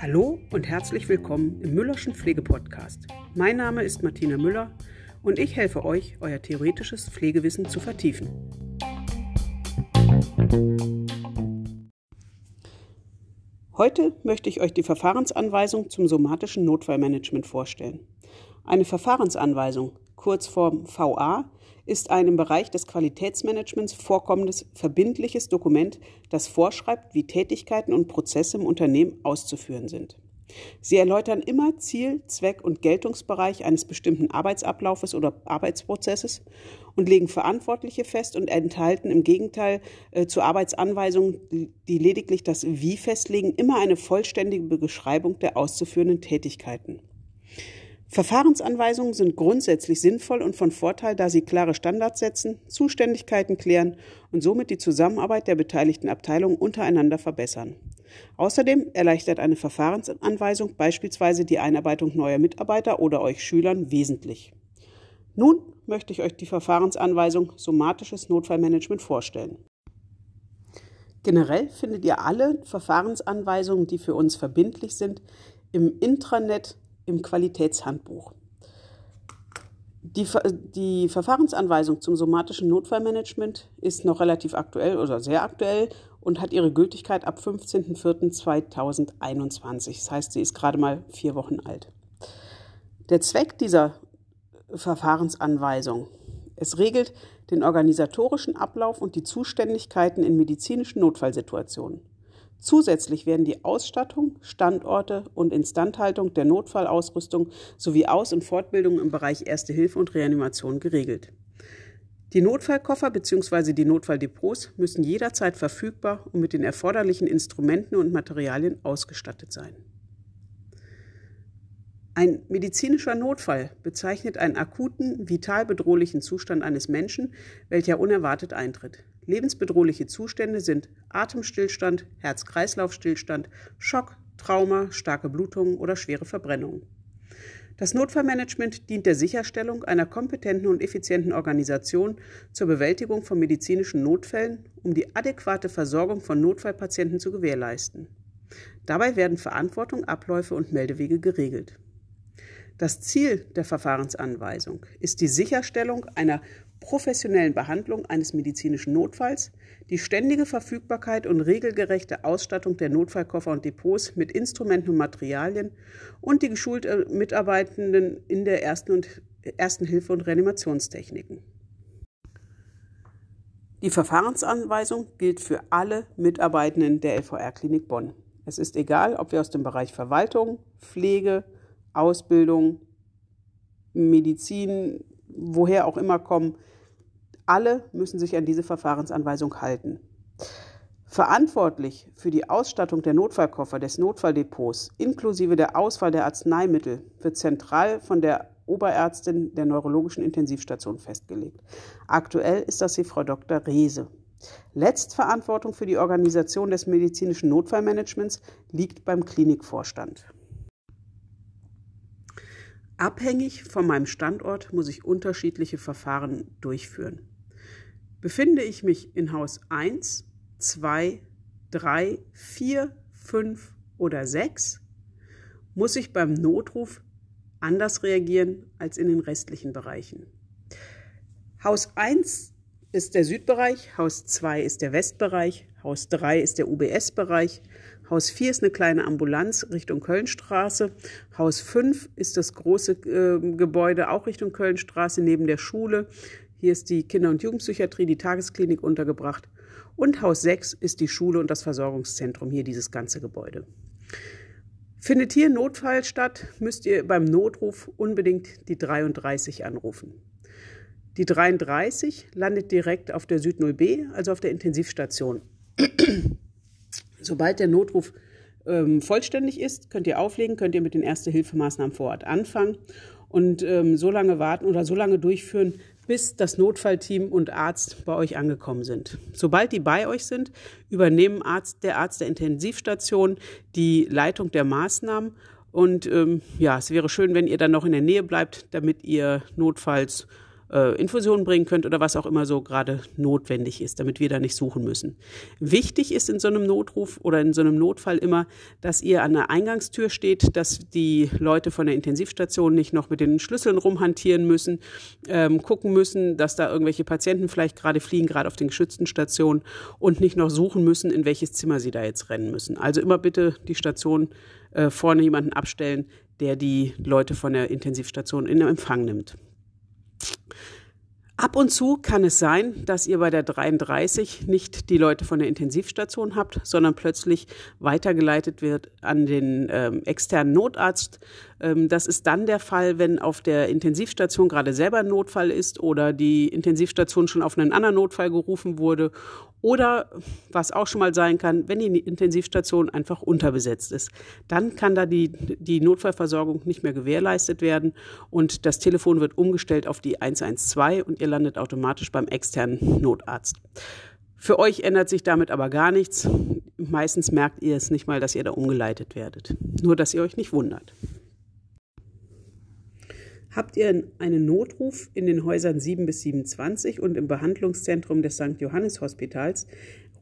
Hallo und herzlich willkommen im Müllerschen Pflegepodcast. Mein Name ist Martina Müller und ich helfe euch, euer theoretisches Pflegewissen zu vertiefen. Heute möchte ich euch die Verfahrensanweisung zum somatischen Notfallmanagement vorstellen. Eine Verfahrensanweisung, Kurzform VA, ist ein im Bereich des Qualitätsmanagements vorkommendes verbindliches Dokument, das vorschreibt, wie Tätigkeiten und Prozesse im Unternehmen auszuführen sind. Sie erläutern immer Ziel, Zweck und Geltungsbereich eines bestimmten Arbeitsablaufes oder Arbeitsprozesses und legen Verantwortliche fest und enthalten im Gegenteil äh, zu Arbeitsanweisungen, die lediglich das Wie festlegen, immer eine vollständige Beschreibung der auszuführenden Tätigkeiten. Verfahrensanweisungen sind grundsätzlich sinnvoll und von Vorteil, da sie klare Standards setzen, Zuständigkeiten klären und somit die Zusammenarbeit der beteiligten Abteilungen untereinander verbessern. Außerdem erleichtert eine Verfahrensanweisung beispielsweise die Einarbeitung neuer Mitarbeiter oder euch Schülern wesentlich. Nun möchte ich euch die Verfahrensanweisung Somatisches Notfallmanagement vorstellen. Generell findet ihr alle Verfahrensanweisungen, die für uns verbindlich sind, im Intranet im Qualitätshandbuch. Die, die, Verfahrensanweisung zum somatischen Notfallmanagement ist noch relativ aktuell oder sehr aktuell und hat ihre Gültigkeit ab 15.04.2021. Das heißt, sie ist gerade mal vier Wochen alt. Der Zweck dieser Verfahrensanweisung. Es regelt den organisatorischen Ablauf und die Zuständigkeiten in medizinischen Notfallsituationen. Zusätzlich werden die Ausstattung, Standorte und Instandhaltung der Notfallausrüstung sowie Aus- und Fortbildung im Bereich Erste Hilfe und Reanimation geregelt. Die Notfallkoffer bzw. die Notfalldepots müssen jederzeit verfügbar und mit den erforderlichen Instrumenten und Materialien ausgestattet sein. Ein medizinischer Notfall bezeichnet einen akuten, vital bedrohlichen Zustand eines Menschen, welcher unerwartet eintritt. Lebensbedrohliche Zustände sind Atemstillstand, Herz-Kreislauf-Stillstand, Schock, Trauma, starke Blutungen oder schwere Verbrennungen. Das Notfallmanagement dient der Sicherstellung einer kompetenten und effizienten Organisation zur Bewältigung von medizinischen Notfällen, um die adäquate Versorgung von Notfallpatienten zu gewährleisten. Dabei werden Verantwortung, Abläufe und Meldewege geregelt. Das Ziel der Verfahrensanweisung ist die Sicherstellung einer professionellen Behandlung eines medizinischen Notfalls, die ständige Verfügbarkeit und regelgerechte Ausstattung der Notfallkoffer und Depots mit Instrumenten und Materialien und die geschulten Mitarbeitenden in der ersten, und, ersten Hilfe und Reanimationstechniken. Die Verfahrensanweisung gilt für alle Mitarbeitenden der LVR-Klinik Bonn. Es ist egal, ob wir aus dem Bereich Verwaltung, Pflege, Ausbildung, Medizin, woher auch immer kommen, alle müssen sich an diese Verfahrensanweisung halten. Verantwortlich für die Ausstattung der Notfallkoffer des Notfalldepots inklusive der Auswahl der Arzneimittel wird zentral von der Oberärztin der neurologischen Intensivstation festgelegt. Aktuell ist das die Frau Dr. Rehse. Letztverantwortung für die Organisation des medizinischen Notfallmanagements liegt beim Klinikvorstand. Abhängig von meinem Standort muss ich unterschiedliche Verfahren durchführen. Befinde ich mich in Haus 1, 2, 3, 4, 5 oder 6, muss ich beim Notruf anders reagieren als in den restlichen Bereichen. Haus 1 ist der Südbereich, Haus 2 ist der Westbereich, Haus 3 ist der UBS-Bereich, Haus 4 ist eine kleine Ambulanz Richtung Kölnstraße, Haus 5 ist das große äh, Gebäude auch Richtung Kölnstraße neben der Schule, hier ist die Kinder- und Jugendpsychiatrie, die Tagesklinik untergebracht. Und Haus 6 ist die Schule und das Versorgungszentrum, hier dieses ganze Gebäude. Findet hier Notfall statt, müsst ihr beim Notruf unbedingt die 33 anrufen. Die 33 landet direkt auf der Süd 0B, also auf der Intensivstation. Sobald der Notruf ähm, vollständig ist, könnt ihr auflegen, könnt ihr mit den Erste-Hilfemaßnahmen vor Ort anfangen und ähm, so lange warten oder so lange durchführen, bis das Notfallteam und Arzt bei euch angekommen sind. Sobald die bei euch sind, übernehmen Arzt, der Arzt der Intensivstation die Leitung der Maßnahmen. Und ähm, ja, es wäre schön, wenn ihr dann noch in der Nähe bleibt, damit ihr notfalls äh, Infusionen bringen könnt oder was auch immer so gerade notwendig ist, damit wir da nicht suchen müssen. Wichtig ist in so einem Notruf oder in so einem Notfall immer, dass ihr an der Eingangstür steht, dass die Leute von der Intensivstation nicht noch mit den Schlüsseln rumhantieren müssen, ähm, gucken müssen, dass da irgendwelche Patienten vielleicht gerade fliegen, gerade auf den geschützten Stationen und nicht noch suchen müssen, in welches Zimmer sie da jetzt rennen müssen. Also immer bitte die Station äh, vorne jemanden abstellen, der die Leute von der Intensivstation in Empfang nimmt. Ab und zu kann es sein, dass ihr bei der 33 nicht die Leute von der Intensivstation habt, sondern plötzlich weitergeleitet wird an den ähm, externen Notarzt. Ähm, das ist dann der Fall, wenn auf der Intensivstation gerade selber ein Notfall ist oder die Intensivstation schon auf einen anderen Notfall gerufen wurde oder was auch schon mal sein kann, wenn die Intensivstation einfach unterbesetzt ist. Dann kann da die, die Notfallversorgung nicht mehr gewährleistet werden und das Telefon wird umgestellt auf die 112 und ihr landet automatisch beim externen Notarzt. Für euch ändert sich damit aber gar nichts. Meistens merkt ihr es nicht mal, dass ihr da umgeleitet werdet. Nur, dass ihr euch nicht wundert. Habt ihr einen Notruf in den Häusern 7 bis 27 und im Behandlungszentrum des St. Johannes Hospitals,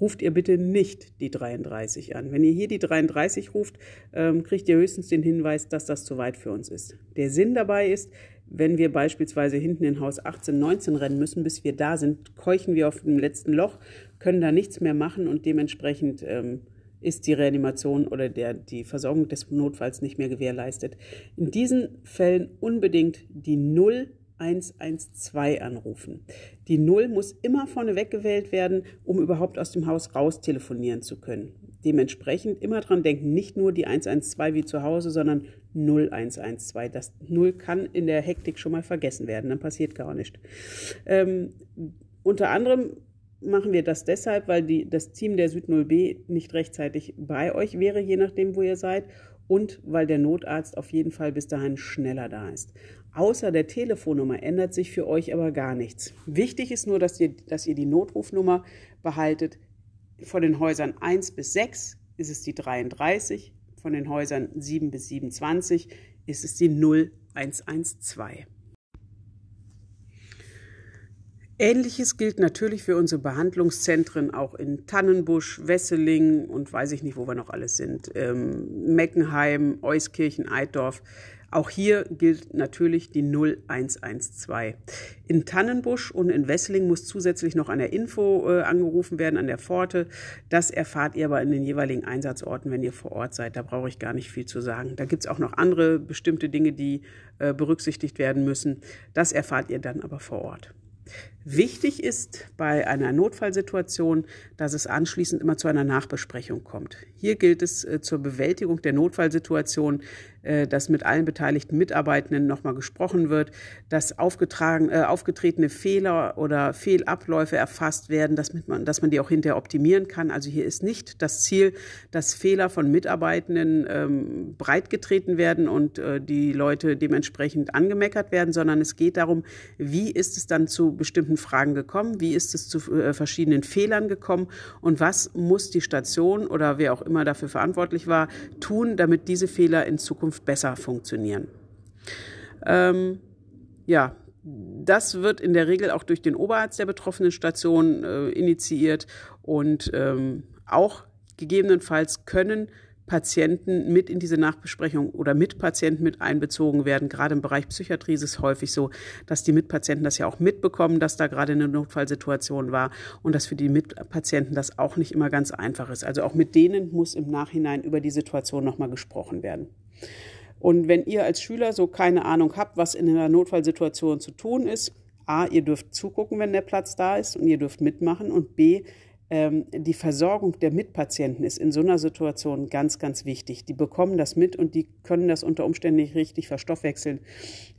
ruft ihr bitte nicht die 33 an. Wenn ihr hier die 33 ruft, ähm, kriegt ihr höchstens den Hinweis, dass das zu weit für uns ist. Der Sinn dabei ist, wenn wir beispielsweise hinten in Haus 18, 19 rennen müssen, bis wir da sind, keuchen wir auf dem letzten Loch, können da nichts mehr machen und dementsprechend ähm, ist die Reanimation oder der, die Versorgung des Notfalls nicht mehr gewährleistet. In diesen Fällen unbedingt die 0112 anrufen. Die 0 muss immer vorneweg gewählt werden, um überhaupt aus dem Haus raus telefonieren zu können. Dementsprechend immer dran denken, nicht nur die 112 wie zu Hause, sondern 0112. Das 0 kann in der Hektik schon mal vergessen werden, dann passiert gar nichts. Ähm, unter anderem machen wir das deshalb, weil die, das Team der Süd 0B nicht rechtzeitig bei euch wäre, je nachdem, wo ihr seid, und weil der Notarzt auf jeden Fall bis dahin schneller da ist. Außer der Telefonnummer ändert sich für euch aber gar nichts. Wichtig ist nur, dass ihr, dass ihr die Notrufnummer behaltet. Von den Häusern 1 bis 6 ist es die 33, von den Häusern 7 bis 27 ist es die 0112. Ähnliches gilt natürlich für unsere Behandlungszentren auch in Tannenbusch, Wesseling und weiß ich nicht, wo wir noch alles sind, ähm, Meckenheim, Euskirchen, Eiddorf. Auch hier gilt natürlich die 0112. In Tannenbusch und in Wesseling muss zusätzlich noch eine Info äh, angerufen werden an der Pforte. Das erfahrt ihr aber in den jeweiligen Einsatzorten, wenn ihr vor Ort seid. Da brauche ich gar nicht viel zu sagen. Da gibt es auch noch andere bestimmte Dinge, die äh, berücksichtigt werden müssen. Das erfahrt ihr dann aber vor Ort. Wichtig ist bei einer Notfallsituation, dass es anschließend immer zu einer Nachbesprechung kommt. Hier gilt es äh, zur Bewältigung der Notfallsituation, äh, dass mit allen beteiligten Mitarbeitenden nochmal gesprochen wird, dass aufgetragen, äh, aufgetretene Fehler oder Fehlabläufe erfasst werden, dass, man, dass man die auch hinterher optimieren kann. Also hier ist nicht das Ziel, dass Fehler von Mitarbeitenden ähm, breitgetreten werden und äh, die Leute dementsprechend angemeckert werden, sondern es geht darum, wie ist es dann zu bestimmten bestimmten Fragen gekommen? Wie ist es zu äh, verschiedenen Fehlern gekommen? Und was muss die Station oder wer auch immer dafür verantwortlich war, tun, damit diese Fehler in Zukunft besser funktionieren? Ähm, ja, das wird in der Regel auch durch den Oberarzt der betroffenen Station äh, initiiert und ähm, auch gegebenenfalls können Patienten mit in diese Nachbesprechung oder Mitpatienten mit einbezogen werden. Gerade im Bereich Psychiatrie ist es häufig so, dass die Mitpatienten das ja auch mitbekommen, dass da gerade eine Notfallsituation war und dass für die Mitpatienten das auch nicht immer ganz einfach ist. Also auch mit denen muss im Nachhinein über die Situation nochmal gesprochen werden. Und wenn ihr als Schüler so keine Ahnung habt, was in einer Notfallsituation zu tun ist, A, ihr dürft zugucken, wenn der Platz da ist und ihr dürft mitmachen und B, die Versorgung der Mitpatienten ist in so einer Situation ganz, ganz wichtig. Die bekommen das mit und die können das unter Umständen nicht richtig verstoffwechseln.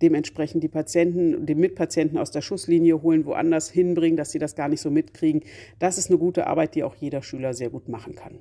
Dementsprechend die Patienten, die Mitpatienten aus der Schusslinie holen, woanders hinbringen, dass sie das gar nicht so mitkriegen. Das ist eine gute Arbeit, die auch jeder Schüler sehr gut machen kann.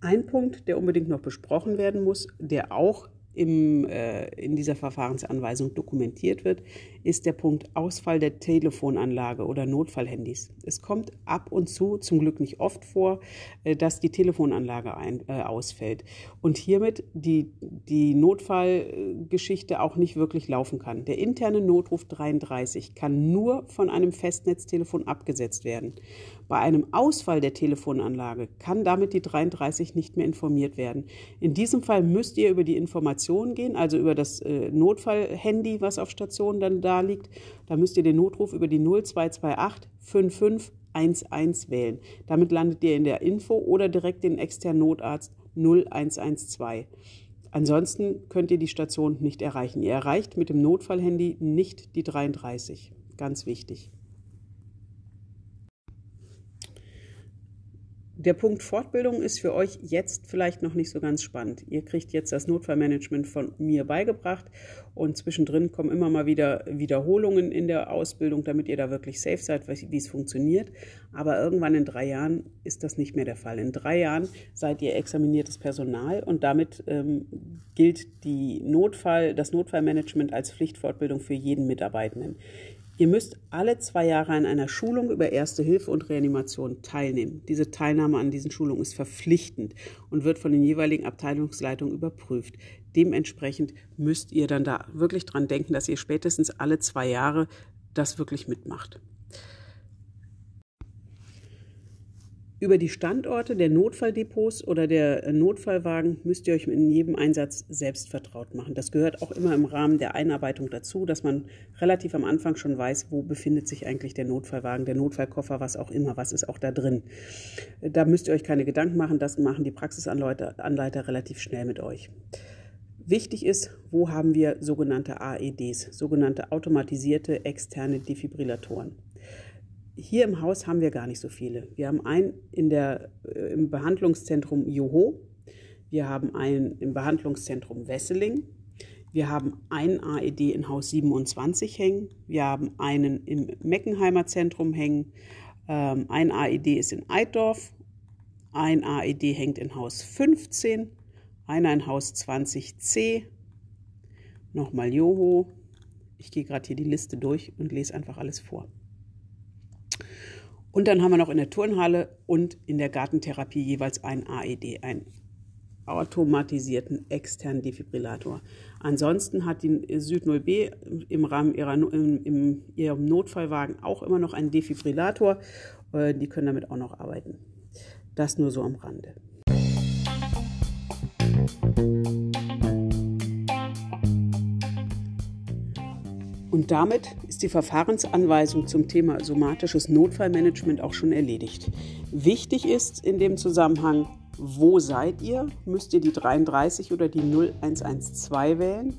Ein Punkt, der unbedingt noch besprochen werden muss, der auch im, äh, in dieser Verfahrensanweisung dokumentiert wird, ist der Punkt Ausfall der Telefonanlage oder Notfallhandys. Es kommt ab und zu, zum Glück nicht oft vor, äh, dass die Telefonanlage ein, äh, ausfällt und hiermit die, die Notfallgeschichte auch nicht wirklich laufen kann. Der interne Notruf 33 kann nur von einem Festnetztelefon abgesetzt werden. Bei einem Ausfall der Telefonanlage kann damit die 33 nicht mehr informiert werden. In diesem Fall müsst ihr über die Information gehen, also über das äh, Notfallhandy, was auf Station dann da liegt. Da müsst ihr den Notruf über die 0228 5511 wählen. Damit landet ihr in der Info oder direkt den externen Notarzt 0112. Ansonsten könnt ihr die Station nicht erreichen. Ihr erreicht mit dem Notfallhandy nicht die 33. Ganz wichtig. Der Punkt Fortbildung ist für euch jetzt vielleicht noch nicht so ganz spannend. Ihr kriegt jetzt das Notfallmanagement von mir beigebracht und zwischendrin kommen immer mal wieder Wiederholungen in der Ausbildung, damit ihr da wirklich safe seid, wie es funktioniert. Aber irgendwann in drei Jahren ist das nicht mehr der Fall. In drei Jahren seid ihr examiniertes Personal und damit ähm, gilt die Notfall, das Notfallmanagement als Pflichtfortbildung für jeden Mitarbeitenden. Ihr müsst alle zwei Jahre an einer Schulung über Erste Hilfe und Reanimation teilnehmen. Diese Teilnahme an diesen Schulungen ist verpflichtend und wird von den jeweiligen Abteilungsleitungen überprüft. Dementsprechend müsst ihr dann da wirklich dran denken, dass ihr spätestens alle zwei Jahre das wirklich mitmacht. Über die Standorte der Notfalldepots oder der Notfallwagen müsst ihr euch in jedem Einsatz selbst vertraut machen. Das gehört auch immer im Rahmen der Einarbeitung dazu, dass man relativ am Anfang schon weiß, wo befindet sich eigentlich der Notfallwagen, der Notfallkoffer, was auch immer, was ist auch da drin. Da müsst ihr euch keine Gedanken machen, das machen die Praxisanleiter Anleiter relativ schnell mit euch. Wichtig ist, wo haben wir sogenannte AEDs, sogenannte automatisierte externe Defibrillatoren. Hier im Haus haben wir gar nicht so viele. Wir haben einen in der, äh, im Behandlungszentrum Joho, wir haben einen im Behandlungszentrum Wesseling, wir haben einen AED in Haus 27 hängen, wir haben einen im Meckenheimer Zentrum hängen, ähm, ein AED ist in Eiddorf, ein AED hängt in Haus 15, einer in Haus 20c, nochmal Joho. Ich gehe gerade hier die Liste durch und lese einfach alles vor. Und dann haben wir noch in der Turnhalle und in der Gartentherapie jeweils ein AED, einen automatisierten externen Defibrillator. Ansonsten hat die Süd 0B im Rahmen ihrer, im, im, ihrem Notfallwagen auch immer noch einen Defibrillator. Äh, die können damit auch noch arbeiten. Das nur so am Rande. Und damit ist die Verfahrensanweisung zum Thema somatisches Notfallmanagement auch schon erledigt. Wichtig ist in dem Zusammenhang, wo seid ihr? Müsst ihr die 33 oder die 0112 wählen?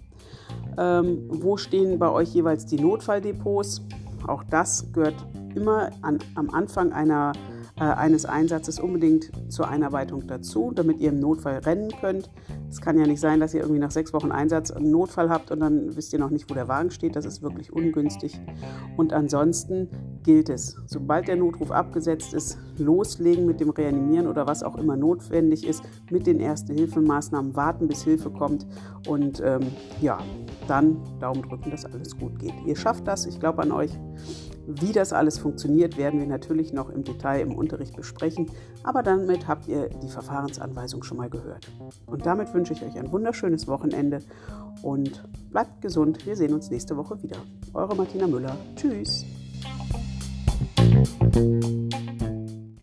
Ähm, wo stehen bei euch jeweils die Notfalldepots? Auch das gehört immer an, am Anfang einer äh, eines Einsatzes unbedingt zur Einarbeitung dazu, damit ihr im Notfall rennen könnt. Es kann ja nicht sein, dass ihr irgendwie nach sechs Wochen Einsatz einen Notfall habt und dann wisst ihr noch nicht, wo der Wagen steht. Das ist wirklich ungünstig. Und ansonsten gilt es, sobald der Notruf abgesetzt ist, loslegen mit dem Reanimieren oder was auch immer notwendig ist, mit den Erste-Hilfe-Maßnahmen warten, bis Hilfe kommt und ähm, ja, dann Daumen drücken, dass alles gut geht. Ihr schafft das, ich glaube an euch. Wie das alles funktioniert, werden wir natürlich noch im Detail im Unterricht besprechen, aber damit habt ihr die Verfahrensanweisung schon mal gehört. Und damit wünsche ich euch ein wunderschönes Wochenende und bleibt gesund. Wir sehen uns nächste Woche wieder. Eure Martina Müller. Tschüss.